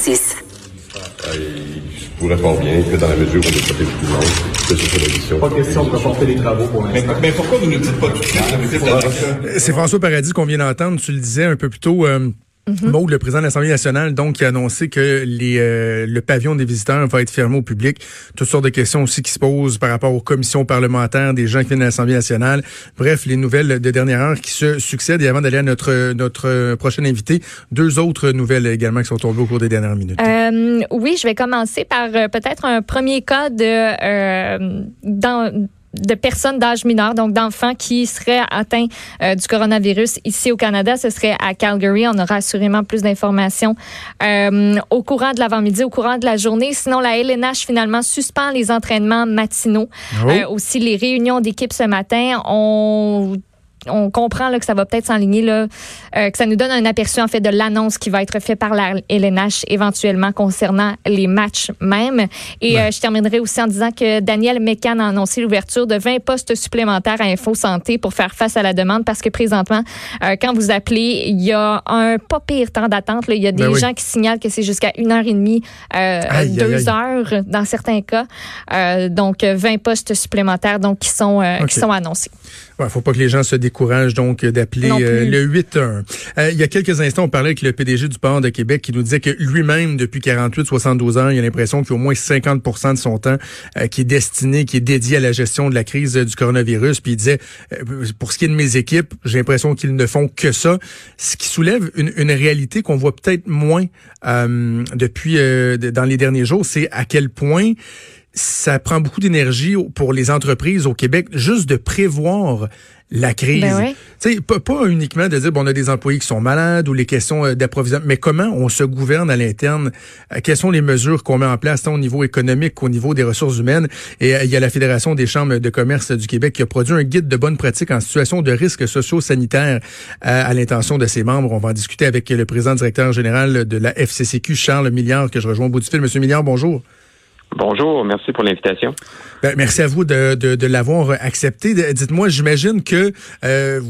6. je pourrais fort bien que dans la mesure où on est protégé tout le monde, que ce soit la mission. Pas question de reporter les travaux pour Mais, l'instant. mais pourquoi vous ne dites pas tout de suite? C'est François Paradis qu'on vient d'entendre. Tu le disais un peu plus tôt. Euh, Maud, le président de l'Assemblée nationale, donc, qui a annoncé que les, euh, le pavillon des visiteurs va être fermé au public. Toutes sortes de questions aussi qui se posent par rapport aux commissions parlementaires, des gens qui viennent de l'Assemblée nationale. Bref, les nouvelles de dernière heure qui se succèdent. Et avant d'aller à notre, notre prochain invité, deux autres nouvelles également qui sont tombées au cours des dernières minutes. Euh, oui, je vais commencer par euh, peut-être un premier cas de euh, dans de personnes d'âge mineur, donc d'enfants qui seraient atteints euh, du coronavirus ici au Canada. Ce serait à Calgary. On aura assurément plus d'informations euh, au courant de l'avant-midi, au courant de la journée. Sinon, la LNH finalement suspend les entraînements matinaux. Oh. Euh, aussi, les réunions d'équipe ce matin. On on comprend là, que ça va peut-être s'enligner, là, euh, que ça nous donne un aperçu en fait de l'annonce qui va être faite par la LNH éventuellement concernant les matchs même. Et euh, je terminerai aussi en disant que Daniel Mécan a annoncé l'ouverture de 20 postes supplémentaires à Info Santé pour faire face à la demande parce que présentement, euh, quand vous appelez, il y a un pas pire temps d'attente. Il y a des Ben oui. gens qui signalent que c'est jusqu'à une heure et demie, Aïe, deux aïe. heures dans certains cas. Donc, euh, 20 postes supplémentaires donc qui sont, qui sont annoncés. Il faut pas que les gens se découragent donc d'appeler euh, le 8-1. Euh, il y a quelques instants, on parlait avec le PDG du port de Québec qui nous disait que lui-même, depuis 48-72 ans, il a l'impression qu'il y a au moins 50 de son temps euh, qui est destiné, qui est dédié à la gestion de la crise euh, du coronavirus. Puis il disait, pour ce qui est de mes équipes, j'ai l'impression qu'ils ne font que ça. Ce qui soulève une, une réalité qu'on voit peut-être moins euh, depuis euh, de- dans les derniers jours, c'est à quel point ça prend beaucoup d'énergie pour les entreprises au Québec juste de prévoir la crise. Ben ouais. Tu sais, pas, pas uniquement de dire bon, on a des employés qui sont malades ou les questions euh, d'approvisionnement, mais comment on se gouverne à l'interne, euh, quelles sont les mesures qu'on met en place tant au niveau économique qu'au niveau des ressources humaines? Et euh, il y a la Fédération des chambres de commerce du Québec qui a produit un guide de bonnes pratiques en situation de risques socio-sanitaires euh, à l'intention de ses membres. On va en discuter avec le président directeur général de la FCCQ, Charles Milliard, que je rejoins au bout du fil. Monsieur Milliard, bonjour. Bonjour, merci pour l'invitation. Ben, merci à vous de, de, l'avoir accepté. Dites-moi, j'imagine que euh,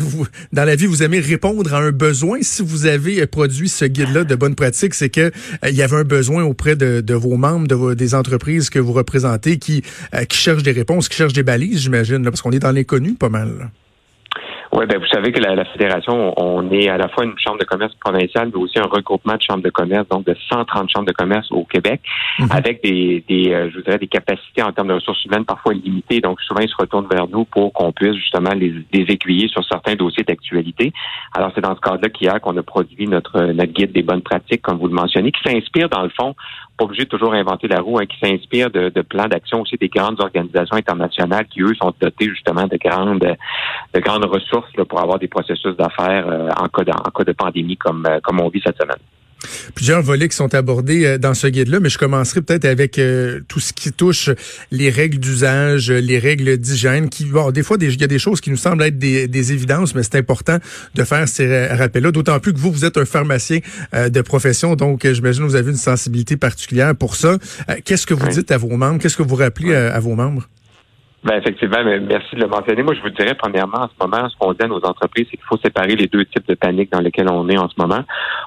dans la vie, vous aimez répondre à un besoin. Si vous avez produit ce guide-là de bonne pratique, c'est que euh, y avait un besoin auprès de, vos membres, de vos- des entreprises que vous représentez, qui, euh, qui cherchent des réponses, qui cherchent des balises, j'imagine, parce qu'on est dans l'inconnu pas mal. Oui, ben vous savez que la, la fédération, on est à la fois une chambre de commerce provinciale, mais aussi un regroupement de chambres de commerce, donc de 130 chambres de commerce au Québec, Mhm. avec des, des euh, je voudrais, des capacités en termes de ressources humaines parfois limitées. Donc souvent, ils se retournent vers nous pour qu'on puisse justement les, les aiguiller sur certains dossiers d'actualité. Alors c'est dans ce cadre-là qu'hier qu'on a produit notre notre guide des bonnes pratiques, comme vous le mentionnez, qui s'inspire dans le fond pas obligé de toujours inventer la roue, hein, qui s'inspire de, de plans d'action aussi des grandes organisations internationales qui, eux, sont dotées justement de grandes de grandes ressources là, pour avoir des processus d'affaires euh, en, cas de, en cas de pandémie comme, euh, comme on vit cette semaine. Plusieurs volets qui sont abordés euh, dans ce guide-là, mais je commencerai peut-être avec euh, tout ce qui touche les règles d'usage, euh, les règles d'hygiène, qui, bon, des fois, il y a des choses qui nous semblent être des, des évidences, mais c'est important de faire ces ra- rappels-là, d'autant plus que vous, vous êtes un pharmacien euh, de profession, donc euh, j'imagine que vous avez une sensibilité particulière pour ça. Euh, Qu'est-ce que vous dites à vos membres? Qu'est-ce que vous rappelez à vos membres? Ben effectivement, merci de le mentionner. Moi, je vous dirais premièrement, en ce moment, ce qu'on dit à nos entreprises, c'est qu'il faut séparer les deux types de panique dans lesquels on est en ce moment.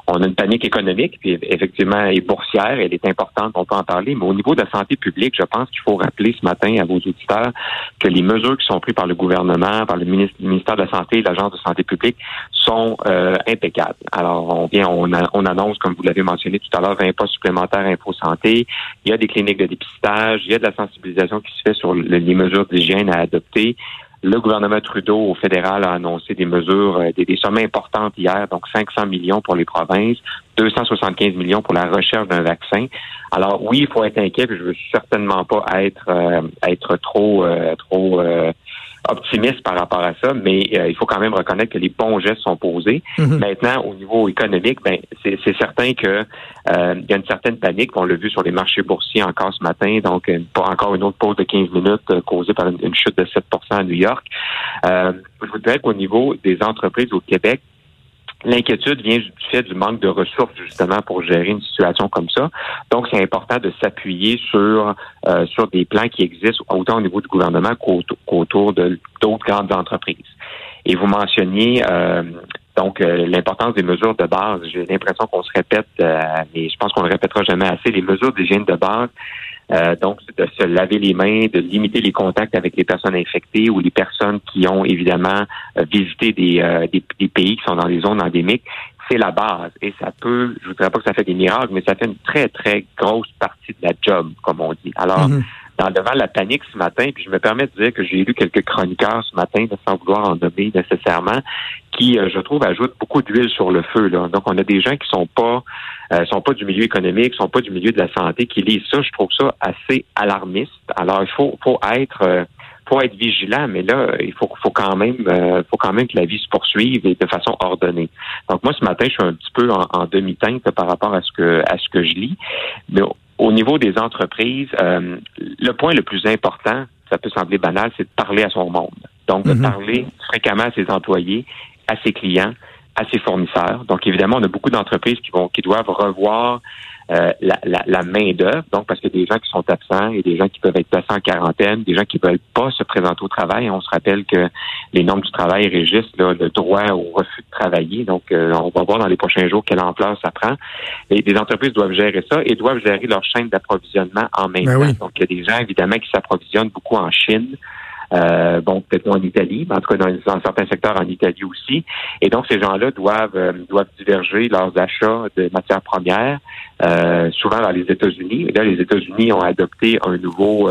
On a une panique économique, puis effectivement, et boursière, elle est importante, on peut en parler, mais au niveau de la santé publique, je pense qu'il faut rappeler ce matin à vos auditeurs que les mesures qui sont prises par le gouvernement, par le ministère de la Santé et l'Agence de santé publique sont euh, impeccables. Alors, on vient, on, a- on annonce, comme vous l'avez mentionné tout à l'heure, 20 postes supplémentaires Info Santé. Il y a des cliniques de dépistage, il y a de la sensibilisation qui se fait sur le- les mesures d'hygiène à adopter. Le gouvernement Trudeau au fédéral a annoncé des mesures, euh, des, des sommes importantes hier, donc 500 millions pour les provinces, 275 millions pour la recherche d'un vaccin. Alors oui, il faut être inquiet, puis je veux certainement pas être euh, être trop euh, trop euh, optimiste par rapport à ça, mais il faut quand même reconnaître que les bons gestes sont posés. Mm-hmm. Maintenant, au niveau économique, ben c'est certain que il y a une certaine panique. On l'a vu sur les marchés boursiers encore ce matin, donc encore une autre pause de 15 minutes causée par une, chute de 7% à New York. je vous dirais qu'au niveau des entreprises au Québec, L'inquiétude vient du fait du manque de ressources justement pour gérer une situation comme ça. Donc, c'est important de s'appuyer sur euh, sur des plans qui existent autant au niveau du gouvernement qu'autour de d'autres grandes entreprises. Et vous mentionniez euh, donc euh, l'importance des mesures de base. J'ai l'impression qu'on se répète, mais je pense qu'on ne le répétera jamais assez. Les mesures d'hygiène de base, euh, donc, de se laver les mains, de limiter les contacts avec les personnes infectées ou les personnes qui ont évidemment euh, visité des, euh, des, des, pays qui sont dans des zones endémiques, c'est la base. Et ça peut, je ne voudrais pas que ça fait des miracles, mais ça fait une très, très grosse partie de la job, comme on dit. Alors, mm-hmm. Dans devant la panique ce matin, puis je me permets de dire que j'ai lu quelques chroniqueurs ce matin, sans vouloir en nommer nécessairement, qui, je trouve, ajoutent beaucoup d'huile sur le feu. Là. Donc, on a des gens qui sont pas euh, sont pas du milieu économique, sont pas du milieu de la santé, qui lisent ça. Je trouve ça assez alarmiste. Alors, il faut, faut être euh, faut être vigilant, mais là, il faut, faut quand même, euh, faut quand même que la vie se poursuive et de façon ordonnée. Donc moi, ce matin, je suis un petit peu en, demi-teinte par rapport à ce que à ce que je lis. Mais au niveau des entreprises, euh, le point le plus important, ça peut sembler banal, c'est de parler à son monde. Donc de mm-hmm. parler fréquemment à ses employés, à ses clients, à ses fournisseurs. Donc, évidemment, on a beaucoup d'entreprises qui vont qui doivent revoir euh, la, la, la main-d'œuvre, donc parce qu'il y a des gens qui sont absents et des gens qui peuvent être placés en quarantaine, des gens qui veulent pas se présenter au travail. On se rappelle que les normes du travail régissent le droit au refus de travailler. Donc, euh, on va voir dans les prochains jours quelle ampleur ça prend. Et des entreprises doivent gérer ça et doivent gérer leur chaîne d'approvisionnement en même ben. Donc, il y a des gens, évidemment, qui s'approvisionnent beaucoup en Chine. Euh, bon, peut-être moins en Italie, mais en tout cas dans, certains secteurs en Italie aussi. Et donc, ces gens-là doivent euh, doivent diverger leurs achats de matières premières, euh, souvent dans les États-Unis. Là, les États-Unis ont adopté un nouveau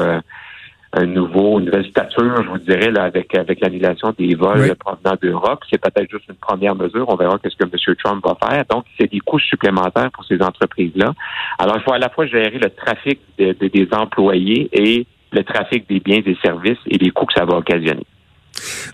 un nouveau, une nouvelle stature, je vous dirais, là, avec avec l'annulation des vols provenant d'Europe. C'est peut-être juste une première mesure. On verra qu'est-ce que M. Trump va faire. Donc, c'est des coûts supplémentaires pour ces entreprises-là. Alors, il faut à la fois gérer le trafic des employés et le trafic des biens et services et les coûts que ça va occasionner.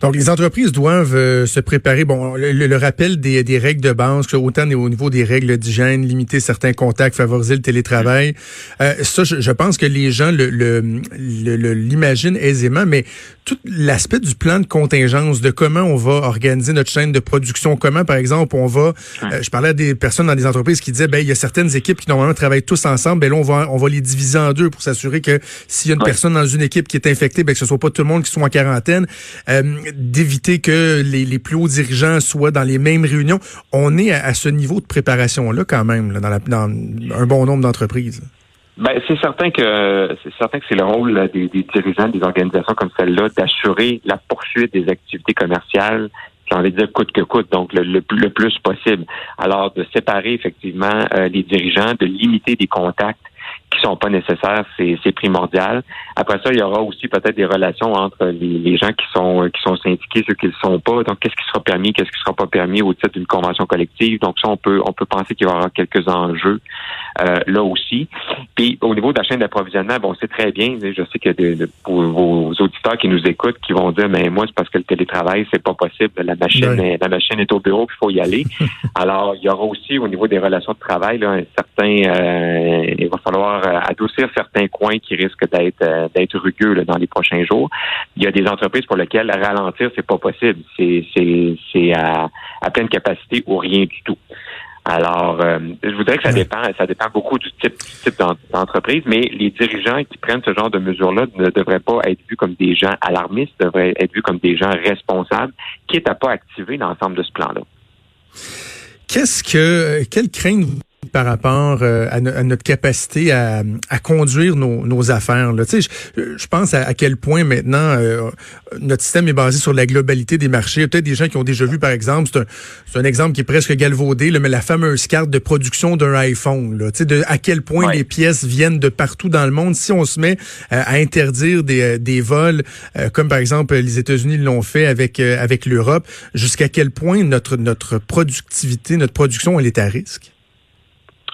Donc, les entreprises doivent euh, se préparer. Bon, le, rappel des, des, règles de base, autant au niveau des règles d'hygiène, limiter certains contacts, favoriser le télétravail. Euh, ça, je, je, pense que les gens l'imaginent le, l'imaginent aisément, mais tout l'aspect du plan de contingence, de comment on va organiser notre chaîne de production, comment, par exemple, on va... Euh, je parlais à des personnes dans des entreprises qui disaient, ben, il y a certaines équipes qui normalement travaillent tous ensemble, ben là, on va, on va les diviser en deux pour s'assurer que s'il y a une personne dans une équipe qui est infectée, ben, que ce soit pas tout le monde qui soit en quarantaine. Euh, d'éviter que les, les, plus hauts dirigeants soient dans les mêmes réunions. On est à, ce niveau de préparation-là quand même, dans, la, dans un bon nombre d'entreprises. Ben, c'est certain que c'est certain que c'est le rôle des, dirigeants des organisations comme celle-là d'assurer la poursuite des activités commerciales j'ai envie de dire coûte que coûte, donc le, le, plus possible. Alors, de séparer effectivement euh, les dirigeants, de limiter des contacts qui sont pas nécessaires, c'est primordial. Après ça, il y aura aussi peut-être des relations entre les, gens qui sont qui sont syndiqués, ceux qui ne le sont pas. Donc, qu'est-ce qui sera permis, qu'est-ce qui sera pas permis au titre d'une convention collective? Donc, ça, on peut on peut penser qu'il y aura quelques enjeux euh, là aussi. Puis, au niveau de la chaîne d'approvisionnement, bon, c'est très bien. Je sais que de, pour vos auditeurs qui nous écoutent, qui vont dire, mais moi, c'est parce que le télétravail, c'est pas possible. La machine, est, la machine est au bureau, il faut y aller. Alors, il y aura aussi au niveau des relations de travail, là, un certain, euh, il va falloir euh, adoucir certains coins qui risquent d'être euh, d'être rugueux dans les prochains jours. Il y a des entreprises pour lesquelles ralentir c'est pas possible, c'est c'est à, à pleine capacité ou rien du tout. Alors, euh, je voudrais que ça dépend, ça dépend beaucoup du type, type d'entreprise, mais les dirigeants qui prennent ce genre de mesures-là ne devraient pas être vus comme des gens alarmistes, devraient être vus comme des gens responsables, quitte à pas activer l'ensemble de ce plan-là. Qu'est-ce que, quelle crainte par rapport euh, à, notre capacité à, conduire nos, affaires. Là. Tu sais, je, pense à, quel point maintenant euh, notre système est basé sur la globalité des marchés. Peut-être des gens qui ont déjà vu, par exemple, c'est un, exemple qui est presque galvaudé, mais la fameuse carte de production d'un iPhone. Là. Tu sais, de, à quel point les pièces viennent de partout dans le monde. Si on se met euh, à interdire des, des vols, comme par exemple les États-Unis l'ont fait avec, avec l'Europe, jusqu'à quel point notre, notre productivité, notre production, elle est à risque?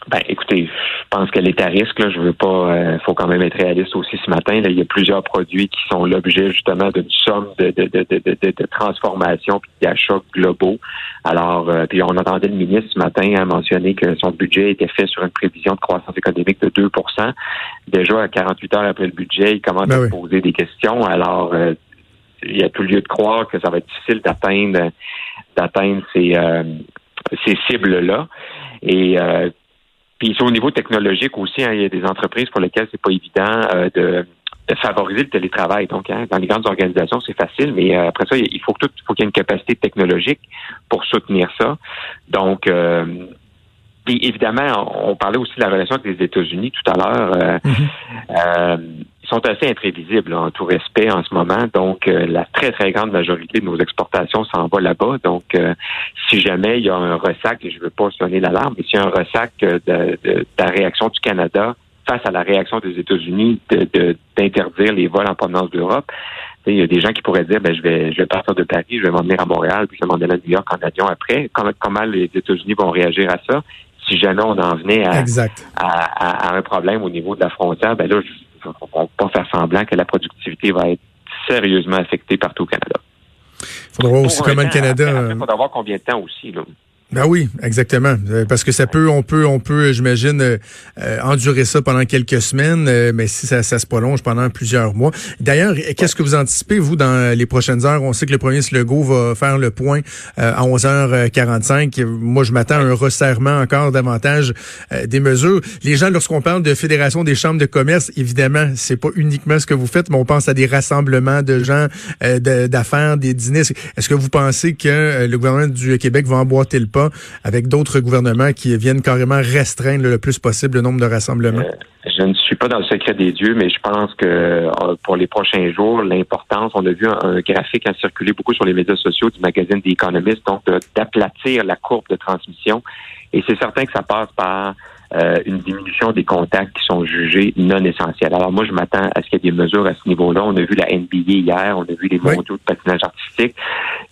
Ben, écoutez, je pense qu'elle est à risque. Là. Je veux pas. Il faut quand même être réaliste aussi ce matin. Là. Il y a plusieurs produits qui sont l'objet justement d'une somme de, de, de, de, de transformation puis d'achats globaux. Alors, puis on entendait le ministre ce matin à mentionner que son budget était fait sur une prévision de croissance économique de 2% Déjà à 48 heures après le budget, il commence ben à poser des questions. Alors, il y a tout lieu de croire que ça va être difficile d'atteindre d'atteindre ces, euh, ces cibles-là. Et euh, puis au niveau technologique aussi, hein, il y a des entreprises pour lesquelles c'est pas évident euh, de, de, favoriser le télétravail. Donc, hein, dans les grandes organisations, c'est facile, mais euh, après ça, il faut que tout, faut qu'il y ait une capacité technologique pour soutenir ça. Donc, puis évidemment, on, parlait aussi de la relation avec les États-Unis tout à l'heure. Mm-hmm ils sont assez imprévisibles en tout respect en ce moment. Donc, euh, la très, très grande majorité de nos exportations s'en va là-bas. Donc, euh, si jamais il y a un ressac, et je ne veux pas sonner l'alarme, mais s'il y a un ressac euh, de, la réaction du Canada face à la réaction des États-Unis d'interdire les vols en provenance d'Europe, il y a des gens qui pourraient dire, ben, je vais, je vais partir de Paris, je vais m'en venir à Montréal, puis je vais m'en aller à New York en avion après. Comment, comment les États-Unis vont réagir à ça? Si jamais on en venait à, à, à, un problème au niveau de la frontière, ben là, je, on ne pas faire semblant que la productivité va être sérieusement affectée partout au Canada. Il faudra voir aussi comment le Canada. Il faudra voir combien de temps aussi. Là. Ben oui, exactement. Euh, parce que ça peut, on peut, on peut, j'imagine, euh, euh, endurer ça pendant quelques semaines, mais si ça, se prolonge pendant plusieurs mois. D'ailleurs, qu'est-ce que vous anticipez, vous, dans les prochaines heures? On sait que le premier Legault va faire le point à 11h45. Moi, je m'attends à un resserrement encore davantage des mesures. Les gens, lorsqu'on parle de Fédération des chambres de commerce, évidemment, c'est pas uniquement ce que vous faites, mais on pense à des rassemblements de gens, d'affaires, des dîners. Est-ce que vous pensez que le gouvernement du Québec va emboîter le avec d'autres gouvernements qui viennent carrément restreindre le plus possible le nombre de rassemblements? Euh, je ne suis pas dans le secret des dieux, mais je pense que euh, pour les prochains jours, l'importance, on a vu un, graphique a circulé beaucoup sur les médias sociaux du magazine The Economist, donc d'aplatir la courbe de transmission. Et c'est certain que ça passe par euh, une diminution des contacts qui sont jugés non essentiels. Alors moi, je m'attends à ce qu'il y ait des mesures à ce niveau-là. On a vu la NBA hier, on a vu les mondiaux de patinage artistique.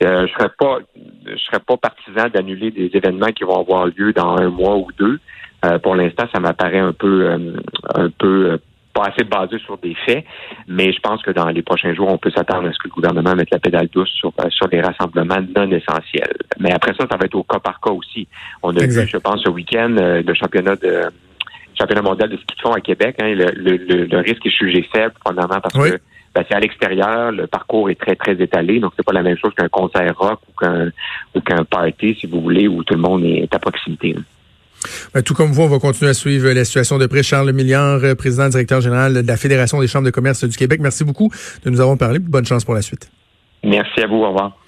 Euh, je serais pas, je serais pas partisan d'annuler des événements qui vont avoir lieu dans un mois ou deux. Euh, pour l'instant, ça m'apparaît un peu, un peu pas assez basé sur des faits, mais je pense que dans les prochains jours, on peut s'attendre à ce que le gouvernement mette la pédale douce sur, euh, sur les rassemblements non essentiels. Mais après ça, ça va être au cas par cas aussi. On a vu, je pense, ce week-end, euh, le championnat de championnat mondial de ski de fond à Québec. Hein, le, le, le, risque est jugé faible, pendamment parce que ben, c'est à l'extérieur, le parcours est très, très étalé, donc c'est pas la même chose qu'un concert rock ou qu'un ou qu'un party, si vous voulez, où tout le monde est à proximité. Ben, tout comme vous, on va continuer à suivre la situation de près. Charles Milliard, euh, président directeur général de la Fédération des chambres de commerce du Québec. Merci beaucoup de nous avoir parlé. Bonne chance pour la suite. Merci à vous. Au revoir.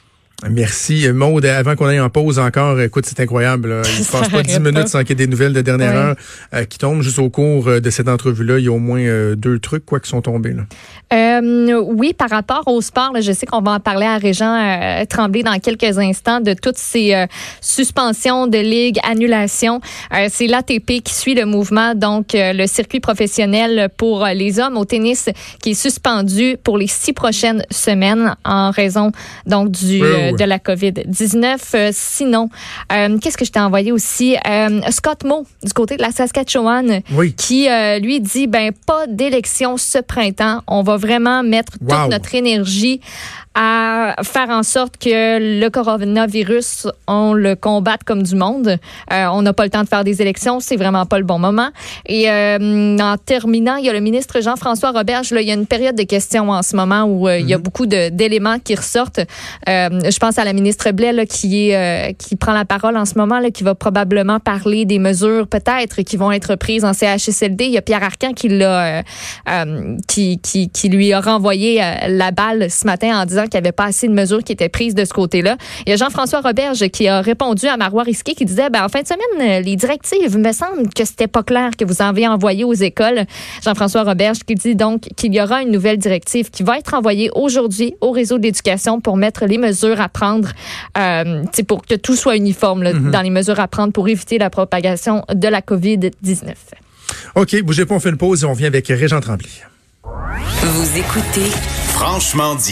Merci. Maude, avant qu'on aille en pause encore, écoute, c'est incroyable. Il ne passe pas dix minutes sans qu'il y ait des nouvelles de dernière heure euh, qui tombent. Juste au cours euh, de cette entrevue-là, il y a au moins euh, deux trucs quoi qui sont tombés. Là. oui, par rapport au sport, je sais qu'on va en parler à Régent Tremblay dans quelques instants de toutes ces suspensions de ligue, annulations. c'est l'ATP qui suit le mouvement, donc le circuit professionnel pour les hommes au tennis qui est suspendu pour les six prochaines semaines en raison donc du de la COVID-19. Euh, sinon, euh, qu'est-ce que je t'ai envoyé aussi? Euh, Scott Moe, du côté de la Saskatchewan, qui, lui, dit, ben pas d'élection ce printemps. On va vraiment mettre toute notre énergie à faire en sorte que le coronavirus, on le combatte comme du monde. On n'a pas le temps de faire des élections, c'est vraiment pas le bon moment. Et en terminant, il y a le ministre Jean-François Roberge. Là, il y a une période de questions en ce moment où il y a mhm. beaucoup d'éléments qui ressortent. Je pense à la ministre Blais qui est qui prend la parole en ce moment, qui va probablement parler des mesures peut-être qui vont être prises en CHSLD. Il y a Pierre Arcan qui l'a qui, qui, qui lui a renvoyé la balle ce matin en disant qu'il n'y avait pas assez de mesures qui étaient prises de ce côté-là. Il y a Jean-François Roberge qui a répondu à Marois Risqué qui disait, ben, en fin de semaine, les directives, me semble que c'était pas clair que vous en avez envoyé aux écoles. Jean-François Roberge qui dit donc qu'il y aura une nouvelle directive qui va être envoyée aujourd'hui au réseau d'éducation pour mettre les mesures à prendre, euh, pour que tout soit uniforme mm-hmm. dans les mesures à prendre pour éviter la propagation de la COVID-19. OK, bougez pas, on fait une pause et on vient avec Régent Tremblay. Vous écoutez Franchement dit.